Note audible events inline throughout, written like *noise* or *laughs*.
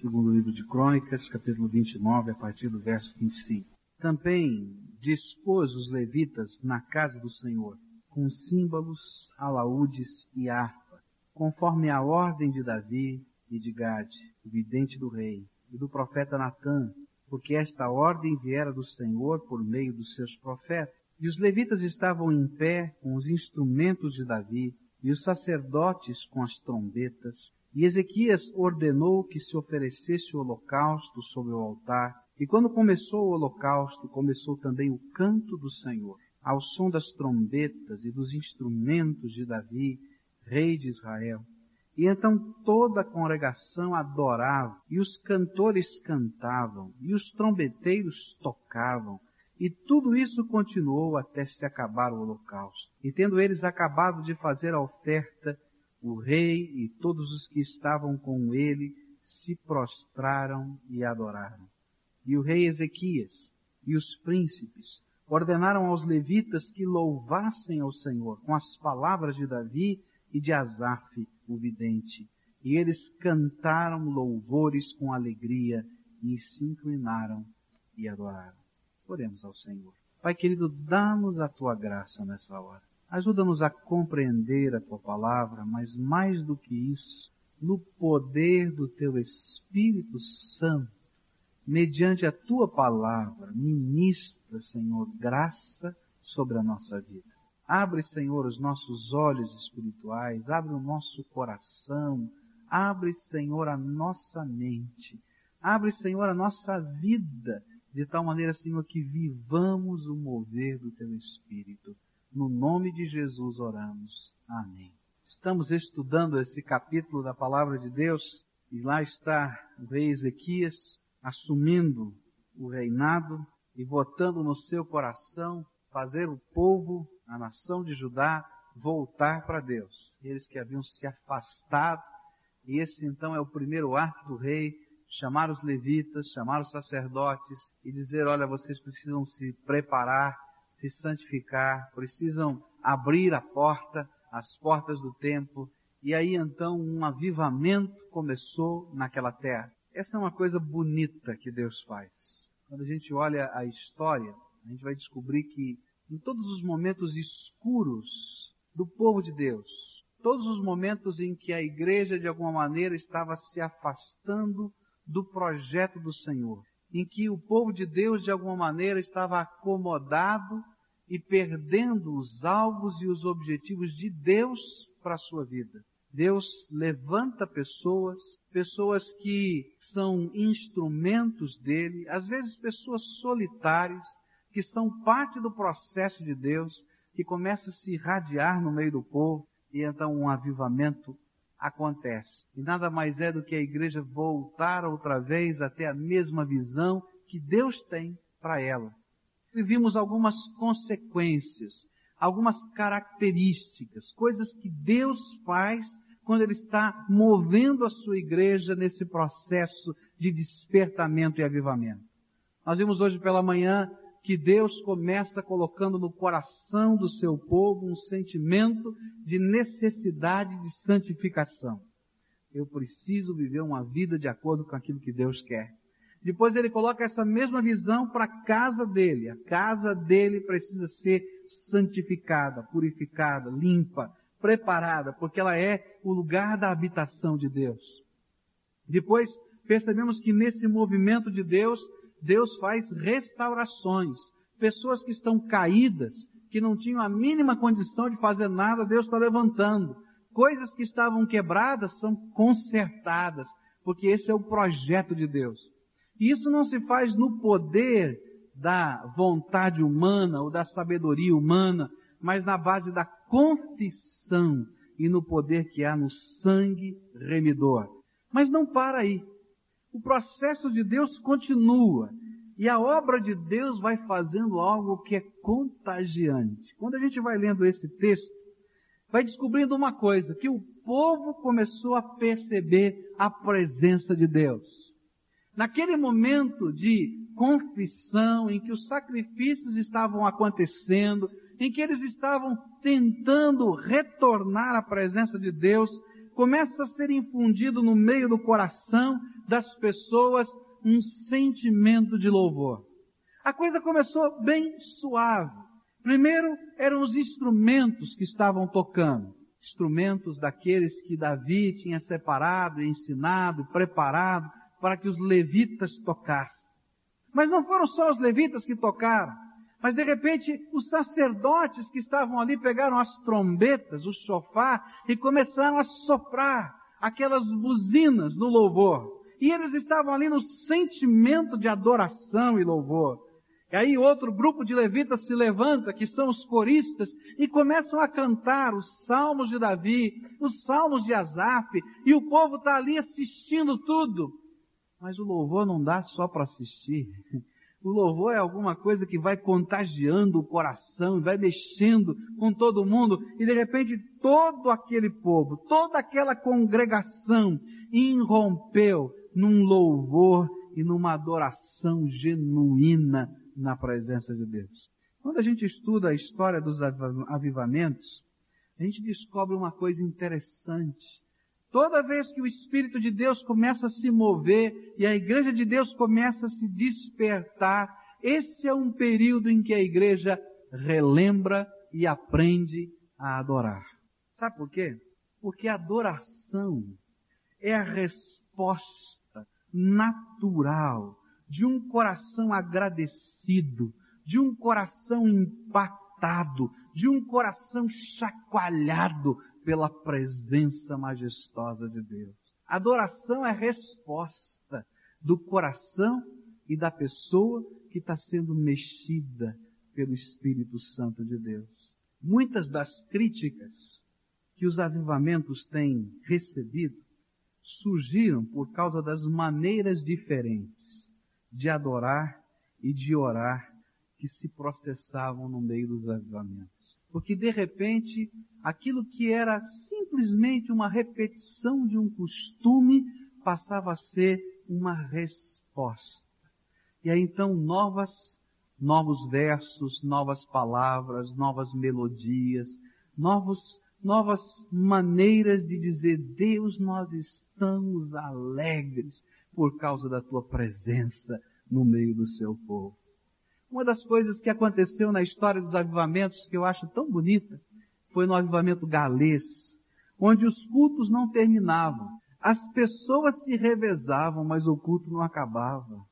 Segundo livro de Crônicas, capítulo 29, a partir do verso 25. Também dispôs os levitas na casa do Senhor, com símbolos, alaúdes e harpa, conforme a ordem de Davi e de Gade, o vidente do rei, e do profeta Natã, porque esta ordem viera do Senhor por meio dos seus profetas. E os levitas estavam em pé com os instrumentos de Davi, e os sacerdotes com as trombetas, e Ezequias ordenou que se oferecesse o holocausto sobre o altar, e quando começou o holocausto, começou também o canto do Senhor, ao som das trombetas e dos instrumentos de Davi, rei de Israel. E então toda a congregação adorava, e os cantores cantavam, e os trombeteiros tocavam, e tudo isso continuou até se acabar o holocausto. E tendo eles acabado de fazer a oferta, o rei e todos os que estavam com ele se prostraram e adoraram. E o rei Ezequias e os príncipes ordenaram aos levitas que louvassem ao Senhor com as palavras de Davi e de Asaf, o vidente. E eles cantaram louvores com alegria e se inclinaram e adoraram. Oremos ao Senhor. Pai querido, dá-nos a tua graça nessa hora. Ajuda-nos a compreender a tua palavra, mas mais do que isso, no poder do teu Espírito Santo, mediante a tua palavra, ministra, Senhor, graça sobre a nossa vida. Abre, Senhor, os nossos olhos espirituais, abre o nosso coração, abre, Senhor, a nossa mente, abre, Senhor, a nossa vida de tal maneira, Senhor, que vivamos o mover do Teu Espírito. No nome de Jesus oramos. Amém. Estamos estudando esse capítulo da Palavra de Deus e lá está o rei Ezequias assumindo o reinado e votando no seu coração fazer o povo, a nação de Judá, voltar para Deus. Eles que haviam se afastado, e esse então é o primeiro ato do rei, chamar os levitas, chamar os sacerdotes e dizer, olha, vocês precisam se preparar, se santificar, precisam abrir a porta, as portas do templo, e aí então um avivamento começou naquela terra. Essa é uma coisa bonita que Deus faz. Quando a gente olha a história, a gente vai descobrir que em todos os momentos escuros do povo de Deus, todos os momentos em que a igreja de alguma maneira estava se afastando do projeto do Senhor, em que o povo de Deus de alguma maneira estava acomodado e perdendo os alvos e os objetivos de Deus para a sua vida. Deus levanta pessoas, pessoas que são instrumentos dele, às vezes pessoas solitárias, que são parte do processo de Deus, que começa a se irradiar no meio do povo, e então um avivamento acontece. E nada mais é do que a igreja voltar outra vez até a mesma visão que Deus tem para ela. E vimos algumas consequências, algumas características, coisas que Deus faz quando Ele está movendo a sua igreja nesse processo de despertamento e avivamento. Nós vimos hoje pela manhã que Deus começa colocando no coração do seu povo um sentimento de necessidade de santificação. Eu preciso viver uma vida de acordo com aquilo que Deus quer. Depois ele coloca essa mesma visão para a casa dele. A casa dele precisa ser santificada, purificada, limpa, preparada, porque ela é o lugar da habitação de Deus. Depois percebemos que nesse movimento de Deus, Deus faz restaurações. Pessoas que estão caídas, que não tinham a mínima condição de fazer nada, Deus está levantando. Coisas que estavam quebradas são consertadas, porque esse é o projeto de Deus. E isso não se faz no poder da vontade humana ou da sabedoria humana, mas na base da confissão e no poder que há no sangue remidor. Mas não para aí. O processo de Deus continua. E a obra de Deus vai fazendo algo que é contagiante. Quando a gente vai lendo esse texto, vai descobrindo uma coisa, que o povo começou a perceber a presença de Deus. Naquele momento de confissão, em que os sacrifícios estavam acontecendo, em que eles estavam tentando retornar à presença de Deus, começa a ser infundido no meio do coração das pessoas um sentimento de louvor. A coisa começou bem suave. Primeiro eram os instrumentos que estavam tocando. Instrumentos daqueles que Davi tinha separado, ensinado, preparado para que os levitas tocassem. Mas não foram só os levitas que tocaram. Mas de repente os sacerdotes que estavam ali pegaram as trombetas, o sofá e começaram a soprar aquelas buzinas no louvor. E eles estavam ali no sentimento de adoração e louvor. E aí outro grupo de levitas se levanta, que são os coristas, e começam a cantar os salmos de Davi, os salmos de Asaf, e o povo está ali assistindo tudo. Mas o louvor não dá só para assistir. O louvor é alguma coisa que vai contagiando o coração, vai mexendo com todo mundo, e de repente todo aquele povo, toda aquela congregação irrompeu num louvor e numa adoração genuína na presença de Deus. Quando a gente estuda a história dos avivamentos, a gente descobre uma coisa interessante. Toda vez que o Espírito de Deus começa a se mover e a igreja de Deus começa a se despertar, esse é um período em que a igreja relembra e aprende a adorar. Sabe por quê? Porque a adoração é a resposta natural de um coração agradecido, de um coração impactado, de um coração chacoalhado pela presença majestosa de Deus. Adoração é resposta do coração e da pessoa que está sendo mexida pelo Espírito Santo de Deus. Muitas das críticas que os avivamentos têm recebido surgiram por causa das maneiras diferentes de adorar e de orar que se processavam no meio dos avivamentos. Porque de repente, aquilo que era simplesmente uma repetição de um costume passava a ser uma resposta. E aí então novas, novos versos, novas palavras, novas melodias, novos, novas maneiras de dizer, Deus, nós estamos alegres por causa da tua presença no meio do seu povo. Uma das coisas que aconteceu na história dos avivamentos que eu acho tão bonita foi no avivamento galês, onde os cultos não terminavam. As pessoas se revezavam, mas o culto não acabava.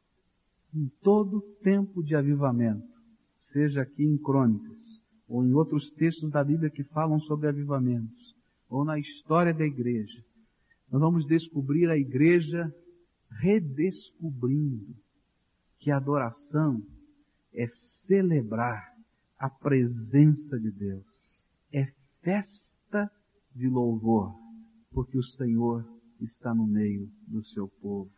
Em todo tempo de avivamento, seja aqui em Crônicas, ou em outros textos da Bíblia que falam sobre avivamentos, ou na história da igreja, nós vamos descobrir a igreja redescobrindo que a adoração é celebrar a presença de Deus. É festa de louvor, porque o Senhor está no meio do seu povo.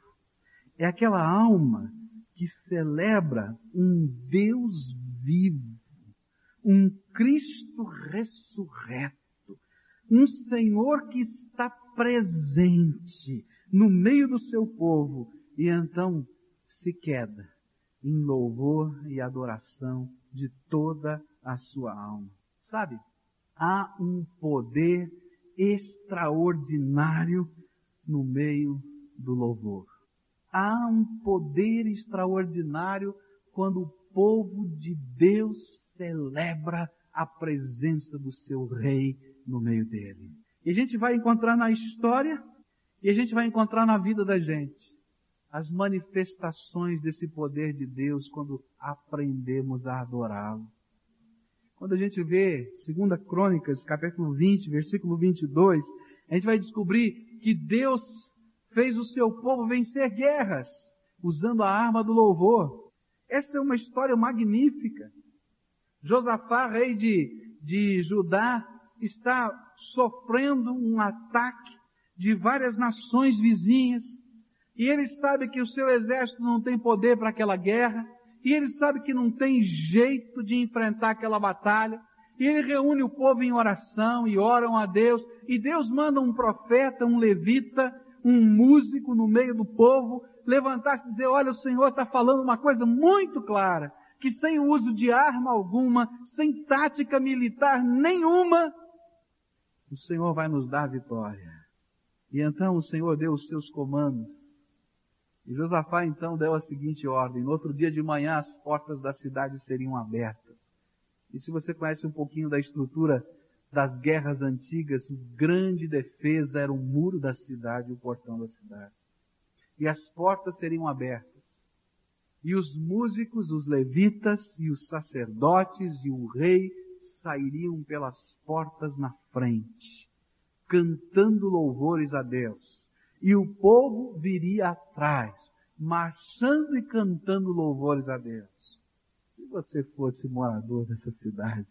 É aquela alma que celebra um Deus vivo, um Cristo ressurreto, um Senhor que está presente no meio do seu povo e então se queda em louvor e adoração de toda a sua alma. Sabe, há um poder extraordinário no meio do louvor. Há um poder extraordinário quando o povo de Deus celebra a presença do seu rei no meio dele. E a gente vai encontrar na história e a gente vai encontrar na vida da gente as manifestações desse poder de Deus quando aprendemos a adorá-lo. Quando a gente vê 2 Crônicas, capítulo 20, versículo 22, a gente vai descobrir que Deus fez o seu povo vencer guerras usando a arma do louvor. Essa é uma história magnífica. Josafá, rei de, de Judá, está sofrendo um ataque de várias nações vizinhas e ele sabe que o seu exército não tem poder para aquela guerra, e ele sabe que não tem jeito de enfrentar aquela batalha, e ele reúne o povo em oração e oram a Deus, e Deus manda um profeta, um levita, um músico no meio do povo, levantar-se e dizer, olha, o Senhor está falando uma coisa muito clara, que sem o uso de arma alguma, sem tática militar nenhuma, o Senhor vai nos dar vitória. E então o Senhor deu os seus comandos E Josafá então deu a seguinte ordem: no outro dia de manhã as portas da cidade seriam abertas. E se você conhece um pouquinho da estrutura das guerras antigas, grande defesa era o muro da cidade, o portão da cidade. E as portas seriam abertas. E os músicos, os levitas e os sacerdotes e o rei sairiam pelas portas na frente, cantando louvores a Deus e o povo viria atrás, marchando e cantando louvores a Deus. Se você fosse morador dessa cidade,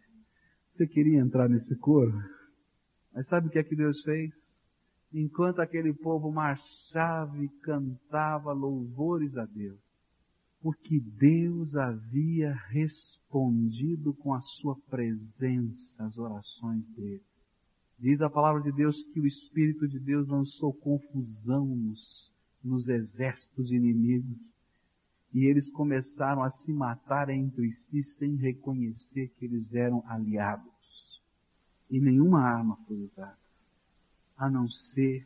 você queria entrar nesse coro? Mas sabe o que é que Deus fez? Enquanto aquele povo marchava e cantava louvores a Deus, porque Deus havia respondido com a sua presença às orações dele. Diz a palavra de Deus que o Espírito de Deus lançou confusão nos, nos exércitos inimigos e eles começaram a se matar entre si sem reconhecer que eles eram aliados. E nenhuma arma foi usada, a não ser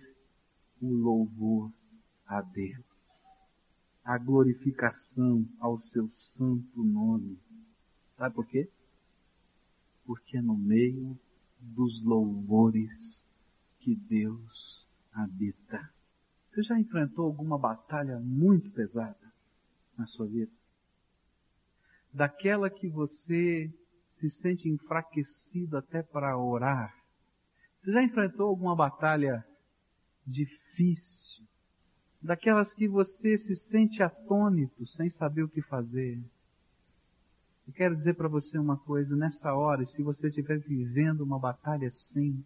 o louvor a Deus, a glorificação ao seu santo nome. Sabe por quê? Porque no meio dos louvores que Deus habita. Você já enfrentou alguma batalha muito pesada na sua vida? Daquela que você se sente enfraquecido até para orar. Você já enfrentou alguma batalha difícil? Daquelas que você se sente atônito, sem saber o que fazer? Eu quero dizer para você uma coisa, nessa hora, se você estiver vivendo uma batalha assim,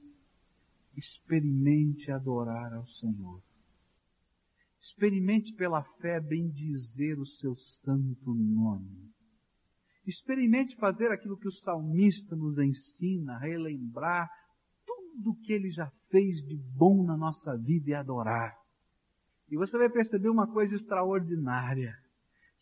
experimente adorar ao Senhor. Experimente pela fé bendizer o seu santo nome. Experimente fazer aquilo que o salmista nos ensina, relembrar tudo que ele já fez de bom na nossa vida e adorar. E você vai perceber uma coisa extraordinária.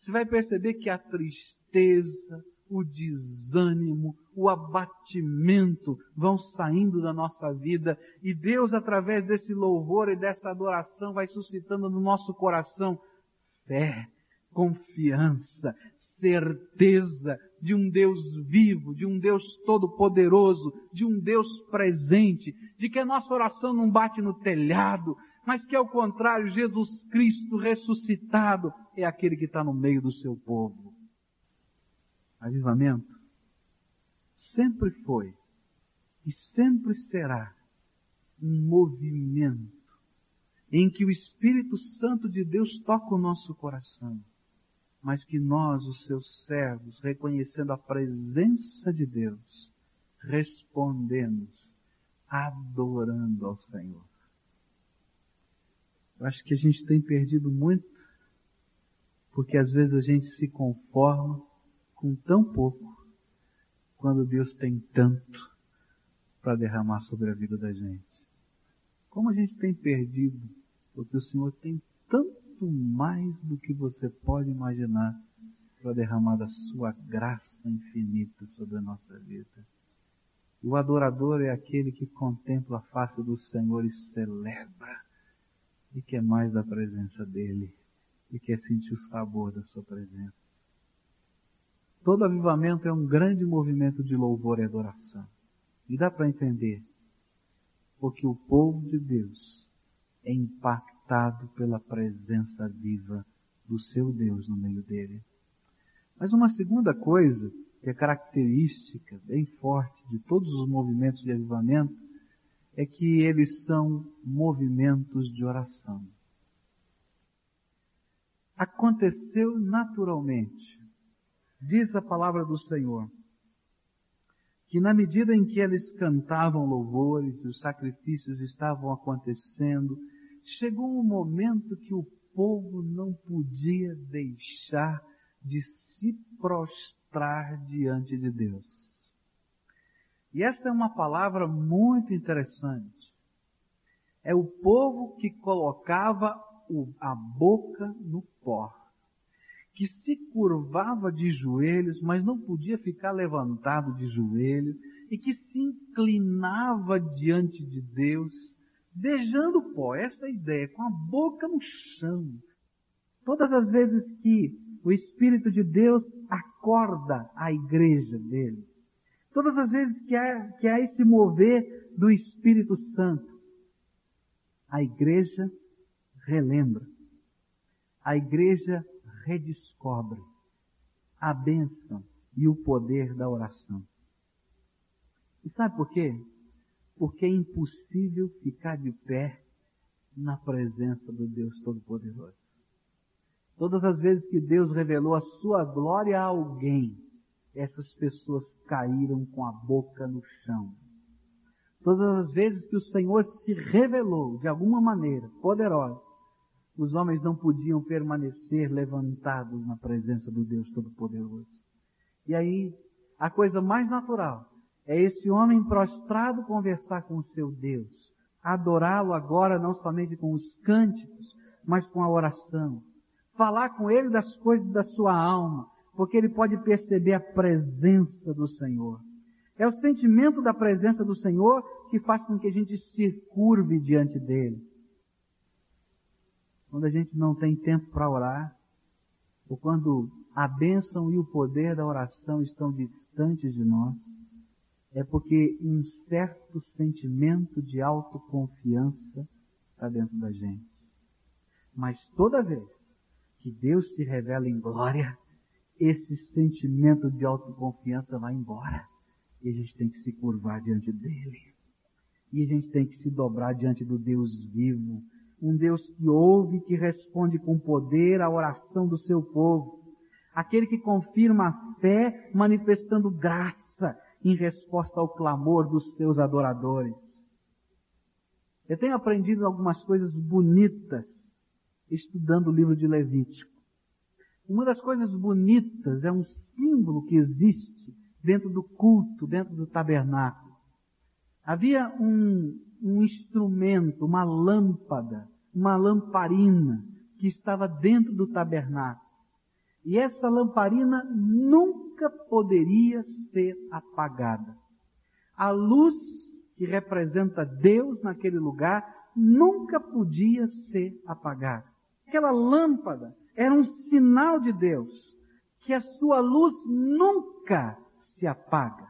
Você vai perceber que a tristeza, o desânimo, o abatimento vão saindo da nossa vida e Deus, através desse louvor e dessa adoração, vai suscitando no nosso coração fé, confiança, certeza de um Deus vivo, de um Deus todo-poderoso, de um Deus presente, de que a nossa oração não bate no telhado, mas que ao contrário, Jesus Cristo ressuscitado é aquele que está no meio do seu povo. Avivamento sempre foi e sempre será um movimento em que o Espírito Santo de Deus toca o nosso coração, mas que nós, os seus servos, reconhecendo a presença de Deus, respondemos adorando ao Senhor. Eu acho que a gente tem perdido muito, porque às vezes a gente se conforma com tão pouco, quando Deus tem tanto para derramar sobre a vida da gente. Como a gente tem perdido, porque o Senhor tem tanto mais do que você pode imaginar para derramar da sua graça infinita sobre a nossa vida. O adorador é aquele que contempla a face do Senhor e celebra e quer mais da presença dele e quer sentir o sabor da sua presença. Todo avivamento é um grande movimento de louvor e adoração. E dá para entender. Porque o povo de Deus é impactado pela presença viva do seu Deus no meio dele. Mas uma segunda coisa, que é característica bem forte de todos os movimentos de avivamento, é que eles são movimentos de oração. Aconteceu naturalmente diz a palavra do Senhor, que na medida em que eles cantavam louvores e os sacrifícios estavam acontecendo, chegou um momento que o povo não podia deixar de se prostrar diante de Deus. E essa é uma palavra muito interessante. É o povo que colocava a boca no pó que se curvava de joelhos, mas não podia ficar levantado de joelhos, e que se inclinava diante de Deus, beijando pó, essa é ideia, com a boca no chão, Todas as vezes que o Espírito de Deus acorda a igreja dele, todas as vezes que há, que há esse mover do Espírito Santo, a igreja relembra, a igreja redescobre a bênção e o poder da oração. E sabe por quê? Porque é impossível ficar de pé na presença do Deus Todo-Poderoso. Todas as vezes que Deus revelou a sua glória a alguém, essas pessoas caíram com a boca no chão. Todas as vezes que o Senhor se revelou de alguma maneira poderosa, os homens não podiam permanecer levantados na presença do Deus Todo-Poderoso. E aí, a coisa mais natural é esse homem prostrado conversar com o seu Deus, adorá-lo agora não somente com os cânticos, mas com a oração. Falar com ele das coisas da sua alma, porque ele pode perceber a presença do Senhor. É o sentimento da presença do Senhor que faz com que a gente se curve diante dele. Quando a gente não tem tempo para orar, ou quando a bênção e o poder da oração estão distantes de nós, é porque um certo sentimento de autoconfiança está dentro da gente. Mas toda vez que Deus se revela em glória, esse sentimento de autoconfiança vai embora. E a gente tem que se curvar diante dele. E a gente tem que se dobrar diante do Deus vivo. Um Deus que ouve, que responde com poder à oração do seu povo. Aquele que confirma a fé manifestando graça em resposta ao clamor dos seus adoradores. Eu tenho aprendido algumas coisas bonitas estudando o livro de Levítico. Uma das coisas bonitas é um símbolo que existe dentro do culto, dentro do tabernáculo. Havia um, um instrumento, uma lâmpada, uma lamparina que estava dentro do tabernáculo. E essa lamparina nunca poderia ser apagada. A luz que representa Deus naquele lugar nunca podia ser apagada. Aquela lâmpada era um sinal de Deus que a sua luz nunca se apaga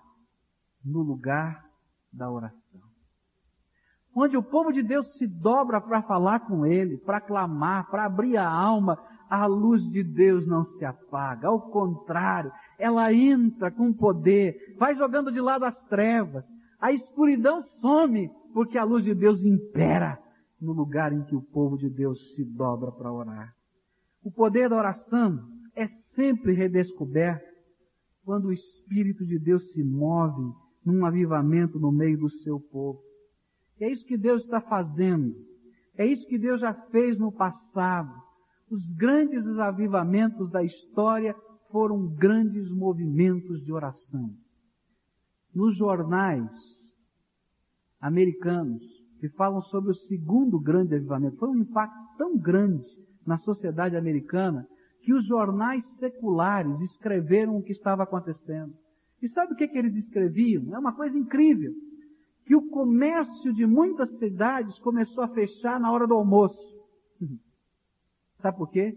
no lugar da oração. Onde o povo de Deus se dobra para falar com Ele, para clamar, para abrir a alma, a luz de Deus não se apaga. Ao contrário, ela entra com poder, vai jogando de lado as trevas. A escuridão some, porque a luz de Deus impera no lugar em que o povo de Deus se dobra para orar. O poder da oração é sempre redescoberto quando o Espírito de Deus se move num avivamento no meio do seu povo. É isso que Deus está fazendo. É isso que Deus já fez no passado. Os grandes avivamentos da história foram grandes movimentos de oração. Nos jornais americanos que falam sobre o segundo grande avivamento, foi um impacto tão grande na sociedade americana que os jornais seculares escreveram o que estava acontecendo. E sabe o que, que eles escreviam? É uma coisa incrível. Que o comércio de muitas cidades começou a fechar na hora do almoço. *laughs* Sabe por quê?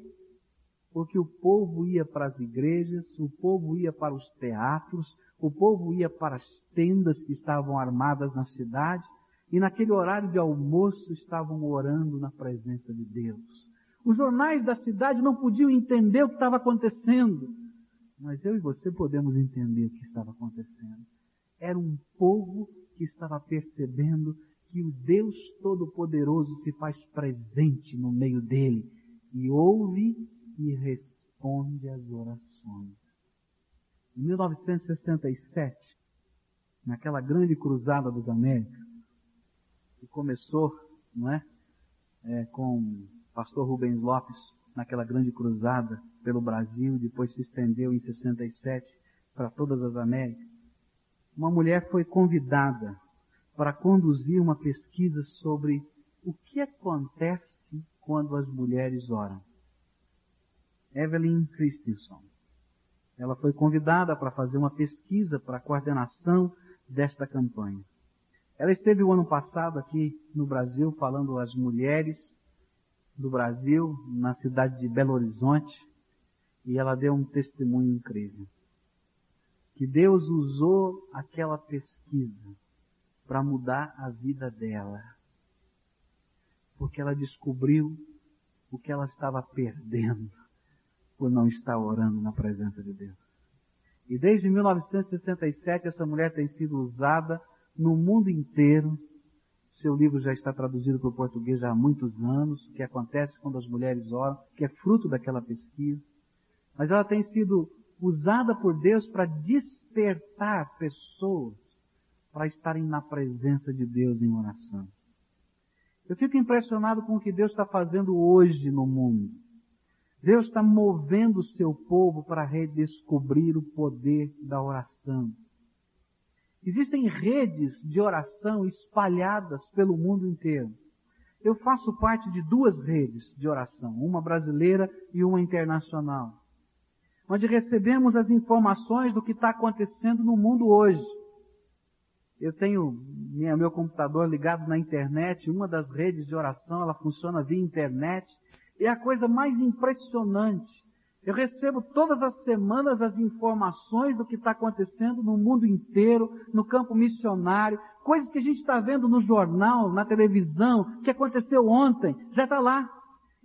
Porque o povo ia para as igrejas, o povo ia para os teatros, o povo ia para as tendas que estavam armadas na cidade, e naquele horário de almoço estavam orando na presença de Deus. Os jornais da cidade não podiam entender o que estava acontecendo, mas eu e você podemos entender o que estava acontecendo. Era um povo que estava percebendo que o Deus Todo-Poderoso se faz presente no meio dele e ouve e responde às orações. Em 1967, naquela grande cruzada dos Américas, que começou, não é, é com o pastor Rubens Lopes, naquela grande cruzada pelo Brasil, depois se estendeu em 67 para todas as Américas. Uma mulher foi convidada para conduzir uma pesquisa sobre o que acontece quando as mulheres oram. Evelyn Christensen. Ela foi convidada para fazer uma pesquisa para a coordenação desta campanha. Ela esteve o ano passado aqui no Brasil falando às mulheres do Brasil, na cidade de Belo Horizonte, e ela deu um testemunho incrível. Que Deus usou aquela pesquisa para mudar a vida dela. Porque ela descobriu o que ela estava perdendo por não estar orando na presença de Deus. E desde 1967 essa mulher tem sido usada no mundo inteiro. Seu livro já está traduzido para o português há muitos anos, o que acontece quando as mulheres oram, que é fruto daquela pesquisa. Mas ela tem sido usada por Deus para despertar pessoas para estarem na presença de Deus em oração. Eu fico impressionado com o que Deus está fazendo hoje no mundo. Deus está movendo o seu povo para redescobrir o poder da oração. Existem redes de oração espalhadas pelo mundo inteiro. Eu faço parte de duas redes de oração, uma brasileira e uma internacional, onde recebemos as informações do que está acontecendo no mundo hoje. Eu tenho minha, meu computador ligado na internet, uma das redes de oração, ela funciona via internet, é a coisa mais impressionante. Eu recebo todas as semanas as informações do que está acontecendo no mundo inteiro, no campo missionário, coisas que a gente está vendo no jornal, na televisão, que aconteceu ontem, já está lá.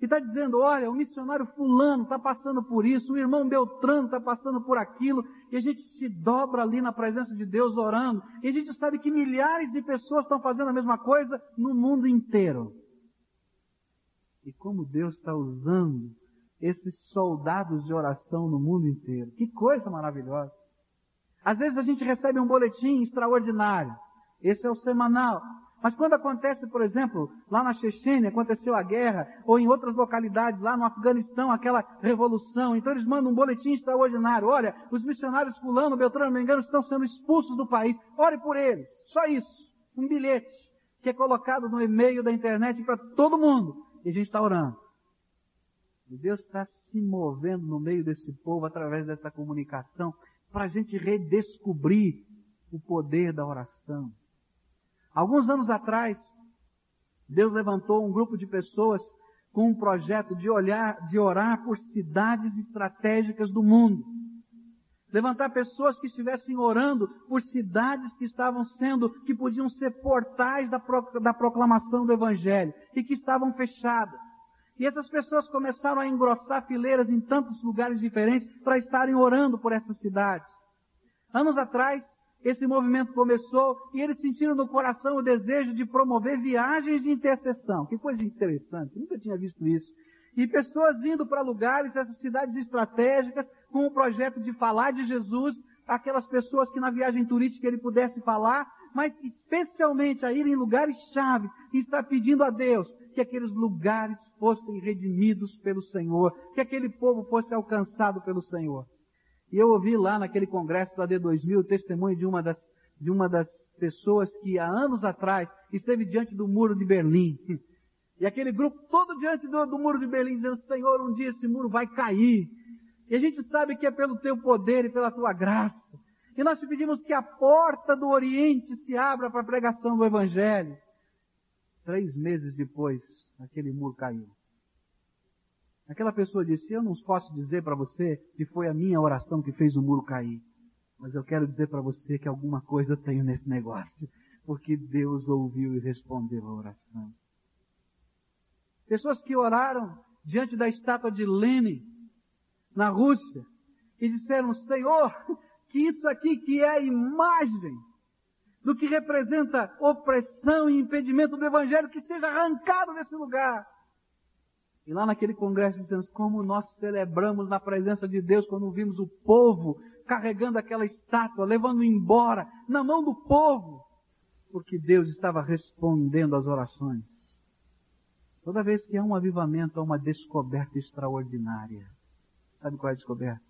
E está dizendo, olha, o missionário fulano está passando por isso, o irmão Beltrano está passando por aquilo, e a gente se dobra ali na presença de Deus orando, e a gente sabe que milhares de pessoas estão fazendo a mesma coisa no mundo inteiro. E como Deus está usando esses soldados de oração no mundo inteiro. Que coisa maravilhosa. Às vezes a gente recebe um boletim extraordinário. Esse é o semanal. Mas quando acontece, por exemplo, lá na Chechênia, aconteceu a guerra, ou em outras localidades, lá no Afeganistão, aquela revolução, então eles mandam um boletim extraordinário. Olha, os missionários fulano, Beltrano, me engano, estão sendo expulsos do país. Ore por eles. Só isso. Um bilhete que é colocado no e-mail da internet para todo mundo. E a gente está orando. E Deus está se movendo no meio desse povo através dessa comunicação para a gente redescobrir o poder da oração. Alguns anos atrás, Deus levantou um grupo de pessoas com um projeto de olhar, de orar por cidades estratégicas do mundo. Levantar pessoas que estivessem orando por cidades que estavam sendo, que podiam ser portais da, pro, da proclamação do Evangelho e que estavam fechadas. E essas pessoas começaram a engrossar fileiras em tantos lugares diferentes para estarem orando por essas cidades. Anos atrás, esse movimento começou e eles sentiram no coração o desejo de promover viagens de intercessão. Que coisa interessante, nunca tinha visto isso. E pessoas indo para lugares, essas cidades estratégicas, com o projeto de falar de Jesus, aquelas pessoas que na viagem turística ele pudesse falar, mas especialmente a ir em lugares chaves e estar pedindo a Deus que aqueles lugares fossem redimidos pelo Senhor, que aquele povo fosse alcançado pelo Senhor. E eu ouvi lá naquele congresso do AD2000 o testemunho de uma das, de uma das pessoas que há anos atrás esteve diante do muro de Berlim. *laughs* E aquele grupo todo diante do, do muro de Berlim dizendo, Senhor, um dia esse muro vai cair. E a gente sabe que é pelo teu poder e pela tua graça. E nós te pedimos que a porta do Oriente se abra para a pregação do Evangelho. Três meses depois, aquele muro caiu. Aquela pessoa disse: Eu não posso dizer para você que foi a minha oração que fez o muro cair. Mas eu quero dizer para você que alguma coisa eu tenho nesse negócio. Porque Deus ouviu e respondeu a oração. Pessoas que oraram diante da estátua de Lenin, na Rússia, e disseram: Senhor, que isso aqui que é a imagem do que representa opressão e impedimento do Evangelho, que seja arrancado desse lugar. E lá naquele congresso dizemos como nós celebramos na presença de Deus quando vimos o povo carregando aquela estátua, levando embora na mão do povo, porque Deus estava respondendo às orações. Toda vez que há um avivamento, há uma descoberta extraordinária. Sabe qual é a descoberta?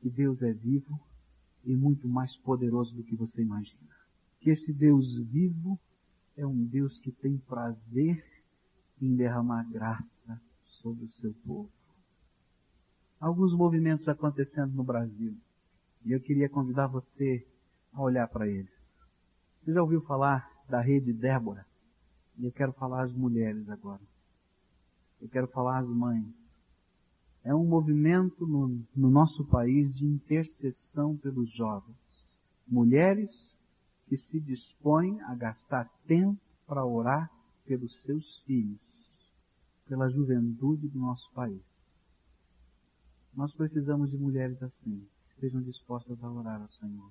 Que Deus é vivo e muito mais poderoso do que você imagina. Que esse Deus vivo é um Deus que tem prazer em derramar graça sobre o seu povo. Alguns movimentos acontecendo no Brasil. E eu queria convidar você a olhar para eles. Você já ouviu falar da rede Débora? E eu quero falar às mulheres agora. Eu quero falar às mães. É um movimento no, no nosso país de intercessão pelos jovens. Mulheres que se dispõem a gastar tempo para orar pelos seus filhos, pela juventude do nosso país. Nós precisamos de mulheres assim, que estejam dispostas a orar ao Senhor,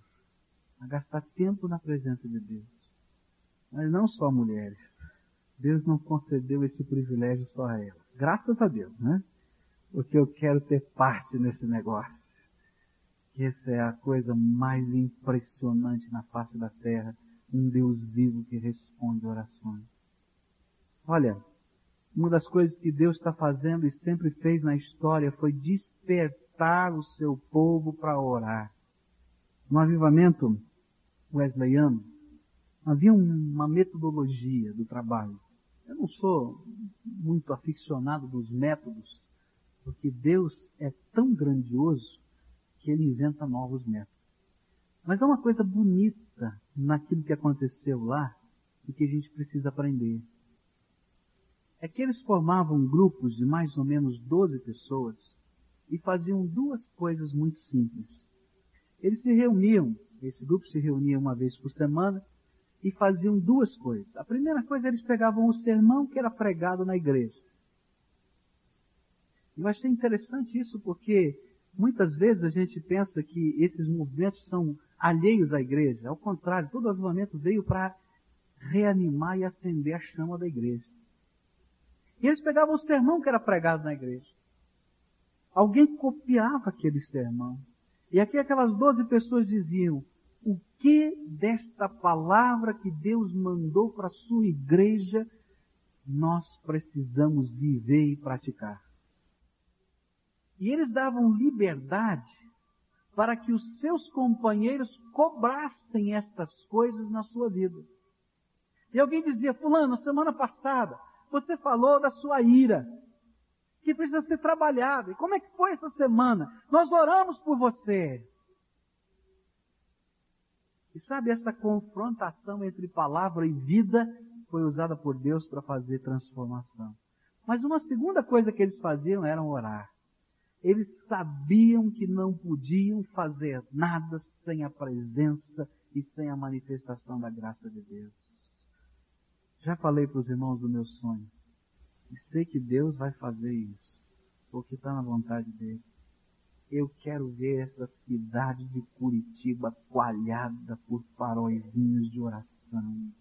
a gastar tempo na presença de Deus. Mas não só mulheres. Deus não concedeu esse privilégio só a elas. Graças a Deus, né? Porque eu quero ter parte nesse negócio. Que essa é a coisa mais impressionante na face da terra. Um Deus vivo que responde orações. Olha, uma das coisas que Deus está fazendo e sempre fez na história foi despertar o seu povo para orar. No avivamento wesleyano, havia uma metodologia do trabalho. Eu não sou muito aficionado dos métodos, porque Deus é tão grandioso que ele inventa novos métodos. Mas há uma coisa bonita naquilo que aconteceu lá e que a gente precisa aprender é que eles formavam grupos de mais ou menos 12 pessoas e faziam duas coisas muito simples. Eles se reuniam, esse grupo se reunia uma vez por semana e faziam duas coisas. A primeira coisa, eles pegavam o sermão que era pregado na igreja. Eu achei interessante isso porque muitas vezes a gente pensa que esses movimentos são alheios à igreja. Ao contrário, todo avivamento veio para reanimar e acender a chama da igreja. E eles pegavam o sermão que era pregado na igreja. Alguém copiava aquele sermão. E aqui aquelas doze pessoas diziam, o que desta palavra que Deus mandou para a sua igreja nós precisamos viver e praticar? E eles davam liberdade para que os seus companheiros cobrassem estas coisas na sua vida. E alguém dizia, fulano, semana passada, você falou da sua ira, que precisa ser trabalhada. E como é que foi essa semana? Nós oramos por você. E sabe, essa confrontação entre palavra e vida foi usada por Deus para fazer transformação. Mas uma segunda coisa que eles faziam era orar. Eles sabiam que não podiam fazer nada sem a presença e sem a manifestação da graça de Deus. Já falei para os irmãos do meu sonho. E sei que Deus vai fazer isso, porque está na vontade dele. Eu quero ver essa cidade de Curitiba coalhada por faróizinhos de oração.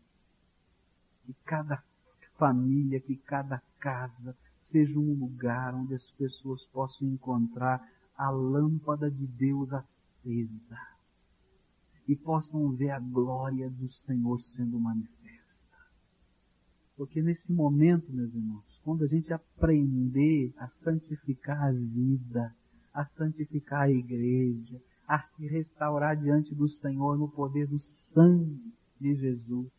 Que cada família, que cada casa seja um lugar onde as pessoas possam encontrar a lâmpada de Deus acesa e possam ver a glória do Senhor sendo manifesta. Porque nesse momento, meus irmãos, quando a gente aprender a santificar a vida, a santificar a igreja, a se restaurar diante do Senhor no poder do sangue de Jesus,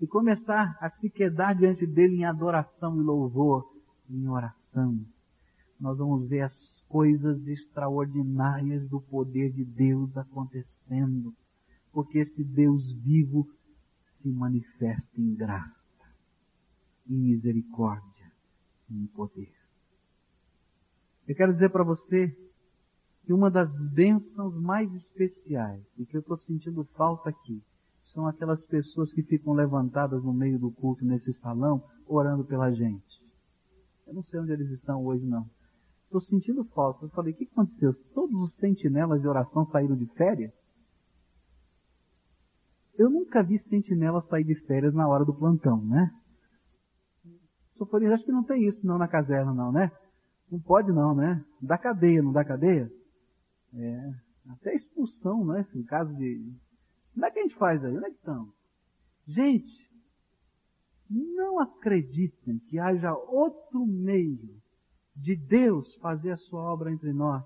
e começar a se quedar diante dele em adoração e louvor, em oração, nós vamos ver as coisas extraordinárias do poder de Deus acontecendo, porque esse Deus vivo se manifesta em graça em misericórdia e em poder. Eu quero dizer para você que uma das bênçãos mais especiais e que eu estou sentindo falta aqui são aquelas pessoas que ficam levantadas no meio do culto nesse salão orando pela gente. Eu não sei onde eles estão hoje não. Estou sentindo falta. Eu falei, o que aconteceu? Todos os sentinelas de oração saíram de férias? Eu nunca vi sentinela sair de férias na hora do plantão, né? Sofonistas, acho que não tem isso não na caserna não, né? Não pode não, né? Dá cadeia, não dá cadeia? É, até expulsão, né? Em caso de... Como é que a gente faz aí? Onde é que estão? Gente, não acreditem que haja outro meio de Deus fazer a sua obra entre nós,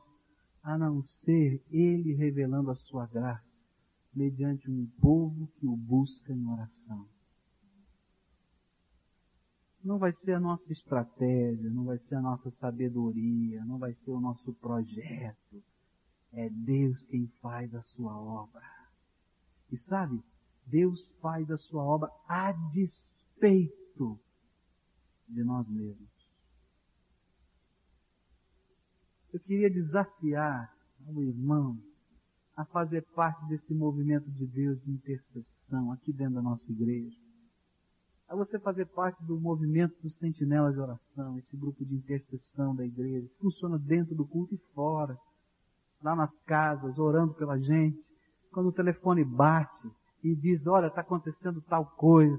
a não ser Ele revelando a sua graça, mediante um povo que o busca em oração não vai ser a nossa estratégia, não vai ser a nossa sabedoria, não vai ser o nosso projeto. É Deus quem faz a sua obra. E sabe, Deus faz a sua obra a despeito de nós mesmos. Eu queria desafiar o irmão a fazer parte desse movimento de Deus de intercessão aqui dentro da nossa igreja. A você fazer parte do movimento dos sentinelas de oração, esse grupo de intercessão da igreja, que funciona dentro do culto e fora, lá nas casas, orando pela gente. Quando o telefone bate e diz, olha, está acontecendo tal coisa.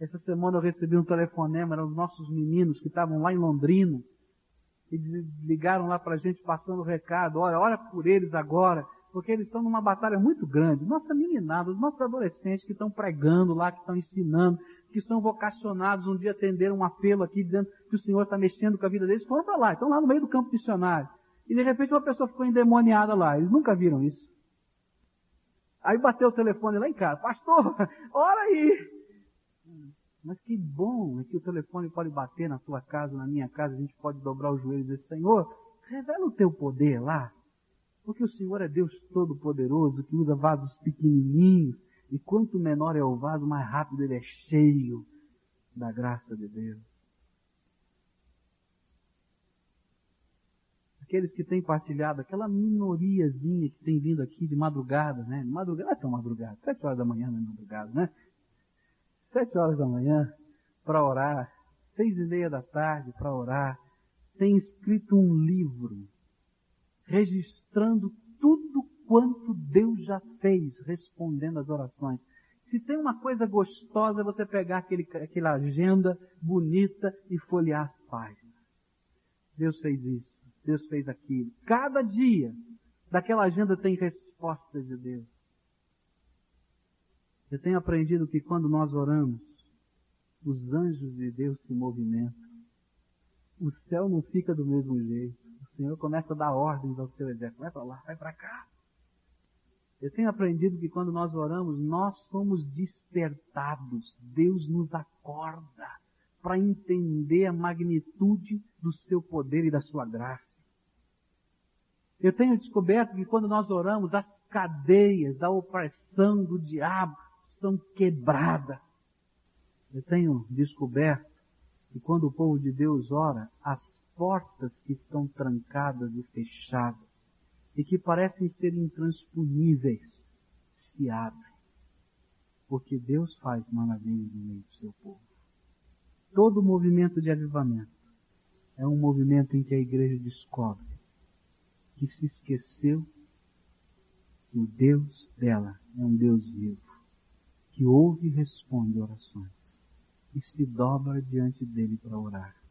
Essa semana eu recebi um telefonema, eram os nossos meninos que estavam lá em Londrina, e ligaram lá para a gente passando o recado, olha, ora por eles agora, porque eles estão numa batalha muito grande. Nossa meninada, os nossos adolescentes que estão pregando lá, que estão ensinando, que são vocacionados, um dia atenderam um apelo aqui dizendo que o Senhor está mexendo com a vida deles, foram para lá, estão lá no meio do campo missionário. E de repente uma pessoa ficou endemoniada lá, eles nunca viram isso. Aí bateu o telefone lá em casa, pastor, *laughs* ora aí! Mas que bom é que o telefone pode bater na tua casa, na minha casa, a gente pode dobrar os joelhos e dizer, Senhor, revela o teu poder lá. Porque o Senhor é Deus Todo-Poderoso, que usa vasos pequenininhos, e quanto menor é o vaso, mais rápido ele é cheio da graça de Deus. Aqueles que têm partilhado, aquela minoriazinha que tem vindo aqui de madrugada, né? Madrugada, não é madrugada, sete horas da manhã não é madrugada, né? Sete horas da manhã, para orar, seis e meia da tarde para orar, tem escrito um livro registrando tudo quanto Deus já fez, respondendo às orações. Se tem uma coisa gostosa, é você pegar aquele, aquela agenda bonita e folhear as páginas. Deus fez isso, Deus fez aquilo. Cada dia daquela agenda tem respostas de Deus. Eu tenho aprendido que quando nós oramos, os anjos de Deus se movimentam. O céu não fica do mesmo jeito. O Senhor começa a dar ordens ao seu exército. Vai para lá, vai para cá. Eu tenho aprendido que quando nós oramos, nós somos despertados. Deus nos acorda para entender a magnitude do seu poder e da sua graça. Eu tenho descoberto que quando nós oramos, as cadeias da opressão do diabo são quebradas. Eu tenho descoberto que quando o povo de Deus ora, as portas que estão trancadas e fechadas e que parecem ser intransponíveis se abrem. Porque Deus faz maravilhas no meio do seu povo. Todo movimento de avivamento é um movimento em que a igreja descobre que se esqueceu que o Deus dela é um Deus vivo, que ouve e responde orações e se dobra diante dele para orar.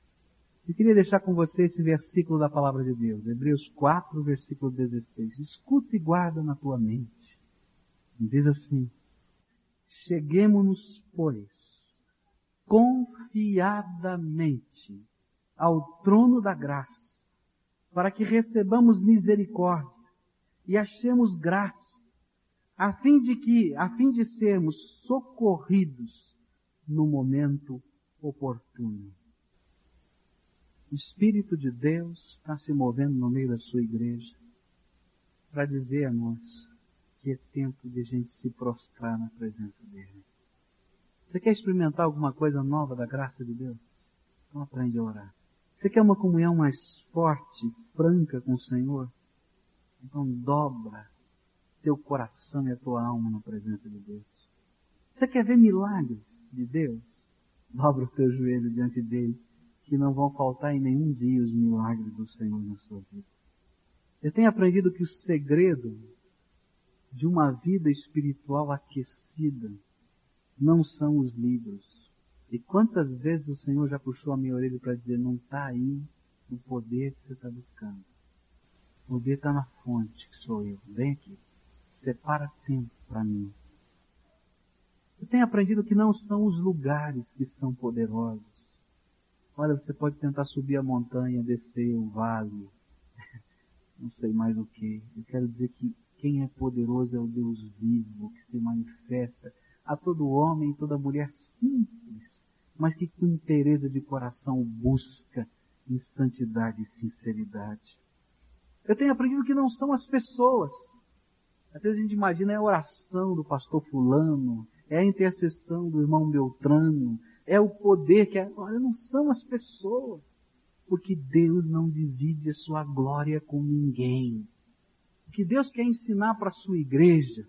Eu queria deixar com você esse versículo da palavra de Deus, Hebreus 4, versículo 16. Escuta e guarda na tua mente. Diz assim: Cheguemos-nos, pois, confiadamente ao trono da graça, para que recebamos misericórdia e achemos graça, a fim de que, a fim de sermos socorridos no momento oportuno. O Espírito de Deus está se movendo no meio da sua igreja para dizer a nós que é tempo de a gente se prostrar na presença dele. Você quer experimentar alguma coisa nova da graça de Deus? Então aprende a orar. Você quer uma comunhão mais forte, franca com o Senhor? Então dobra teu coração e a tua alma na presença de Deus. Você quer ver milagres de Deus? Dobra o teu joelho diante dele que não vão faltar em nenhum dia os milagres do Senhor na sua vida. Eu tenho aprendido que o segredo de uma vida espiritual aquecida não são os livros. E quantas vezes o Senhor já puxou a minha orelha para dizer, não está aí o poder que você está buscando. O poder está na fonte, que sou eu. Vem aqui. Separa tempo para mim. Eu tenho aprendido que não são os lugares que são poderosos Olha, você pode tentar subir a montanha, descer o vale, *laughs* não sei mais o que. Eu quero dizer que quem é poderoso é o Deus vivo, que se manifesta a todo homem e toda mulher simples, mas que com interesse de coração busca em santidade e sinceridade. Eu tenho aprendido que não são as pessoas. Às vezes a gente imagina é a oração do pastor fulano, é a intercessão do irmão Beltrano, é o poder que é. Olha, não são as pessoas. Porque Deus não divide a sua glória com ninguém. O que Deus quer ensinar para a sua igreja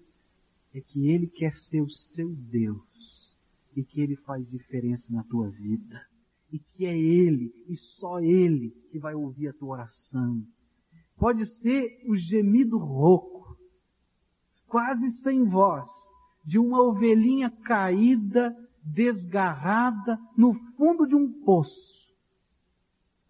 é que Ele quer ser o seu Deus e que Ele faz diferença na tua vida. E que é Ele e só Ele que vai ouvir a tua oração. Pode ser o gemido rouco, quase sem voz, de uma ovelhinha caída, desgarrada, no fundo de um poço.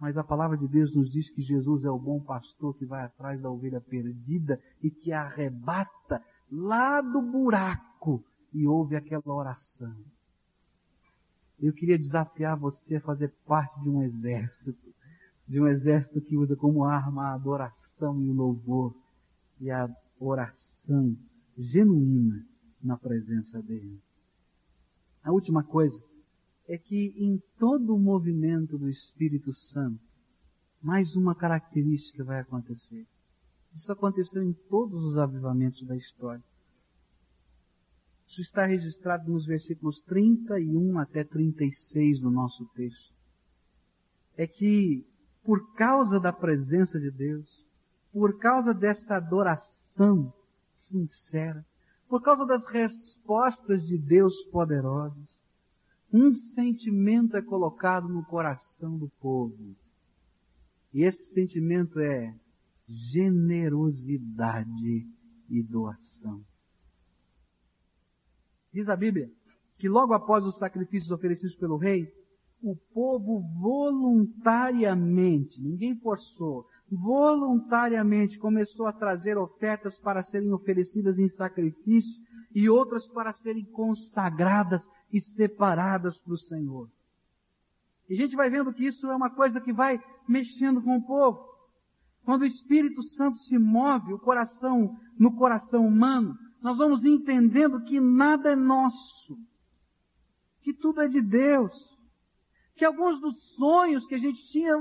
Mas a palavra de Deus nos diz que Jesus é o bom pastor que vai atrás da ovelha perdida e que arrebata lá do buraco e ouve aquela oração. Eu queria desafiar você a fazer parte de um exército, de um exército que usa como arma a adoração e o louvor e a oração genuína na presença dele. A última coisa é que em todo o movimento do Espírito Santo, mais uma característica vai acontecer. Isso aconteceu em todos os avivamentos da história. Isso está registrado nos versículos 31 até 36 do nosso texto. É que, por causa da presença de Deus, por causa dessa adoração sincera, por causa das respostas de Deus poderosas, um sentimento é colocado no coração do povo. E esse sentimento é generosidade e doação. Diz a Bíblia que logo após os sacrifícios oferecidos pelo rei, o povo voluntariamente, ninguém forçou, voluntariamente começou a trazer ofertas para serem oferecidas em sacrifício e outras para serem consagradas e separadas para o Senhor. E a gente vai vendo que isso é uma coisa que vai mexendo com o povo. Quando o Espírito Santo se move, o coração, no coração humano, nós vamos entendendo que nada é nosso, que tudo é de Deus, que alguns dos sonhos que a gente tinha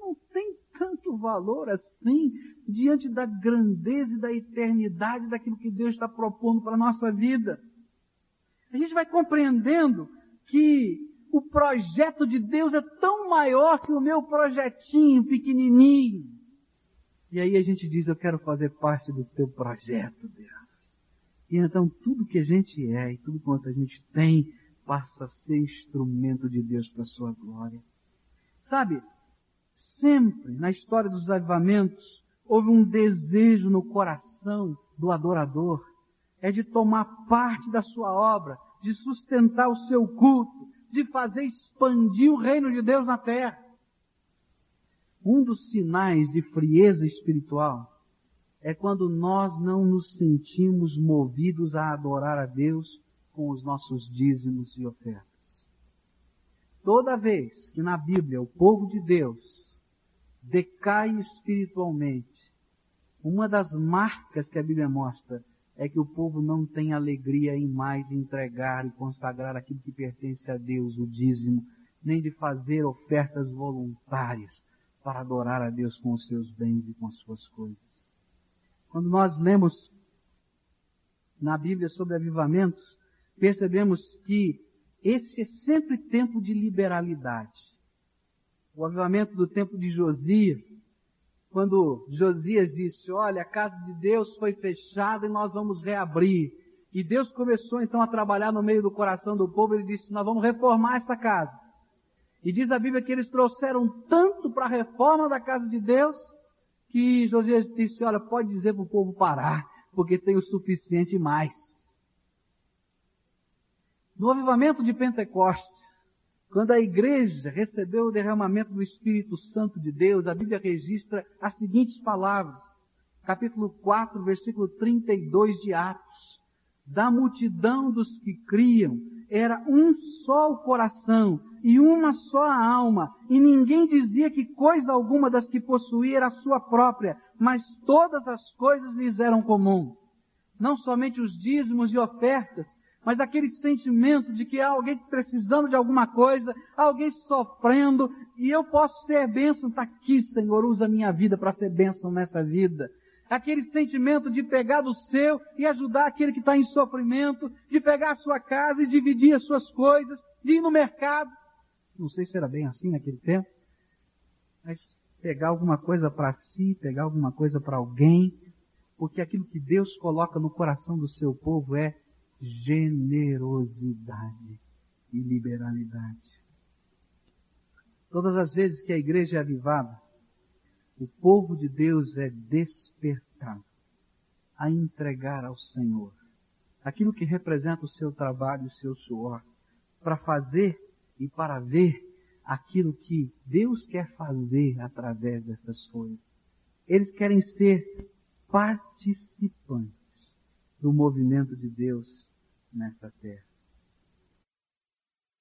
não tem tanto valor assim diante da grandeza e da eternidade daquilo que Deus está propondo para a nossa vida. A gente vai compreendendo que o projeto de Deus é tão maior que o meu projetinho pequenininho. E aí a gente diz, eu quero fazer parte do teu projeto, Deus. E então tudo que a gente é e tudo quanto a gente tem passa a ser instrumento de Deus para a sua glória. Sabe, sempre na história dos avivamentos houve um desejo no coração do adorador, é de tomar parte da sua obra, de sustentar o seu culto, de fazer expandir o reino de Deus na terra. Um dos sinais de frieza espiritual é quando nós não nos sentimos movidos a adorar a Deus com os nossos dízimos e ofertas. Toda vez que na Bíblia o povo de Deus decai espiritualmente, uma das marcas que a Bíblia mostra é que o povo não tem alegria em mais entregar e consagrar aquilo que pertence a Deus, o dízimo, nem de fazer ofertas voluntárias para adorar a Deus com os seus bens e com as suas coisas. Quando nós lemos na Bíblia sobre avivamentos, percebemos que esse é sempre tempo de liberalidade. O avivamento do tempo de Josias, quando Josias disse, olha, a casa de Deus foi fechada e nós vamos reabrir. E Deus começou então a trabalhar no meio do coração do povo, ele disse, nós vamos reformar essa casa. E diz a Bíblia que eles trouxeram tanto para a reforma da casa de Deus, que Josias disse, olha, pode dizer para o povo parar, porque tem o suficiente mais. No avivamento de Pentecostes, quando a igreja recebeu o derramamento do Espírito Santo de Deus, a Bíblia registra as seguintes palavras. Capítulo 4, versículo 32 de Atos. Da multidão dos que criam, era um só o coração e uma só a alma, e ninguém dizia que coisa alguma das que possuía era sua própria, mas todas as coisas lhes eram comum. Não somente os dízimos e ofertas, mas aquele sentimento de que há alguém precisando de alguma coisa, alguém sofrendo, e eu posso ser bênção, está aqui, Senhor, usa a minha vida para ser bênção nessa vida aquele sentimento de pegar do seu e ajudar aquele que está em sofrimento, de pegar a sua casa e dividir as suas coisas, de ir no mercado. Não sei se era bem assim naquele tempo, mas pegar alguma coisa para si, pegar alguma coisa para alguém, porque aquilo que Deus coloca no coração do seu povo é generosidade e liberalidade. Todas as vezes que a igreja é avivada, o povo de Deus é despertado a entregar ao Senhor aquilo que representa o seu trabalho, o seu suor, para fazer e para ver aquilo que Deus quer fazer através dessas coisas. Eles querem ser participantes do movimento de Deus nessa terra.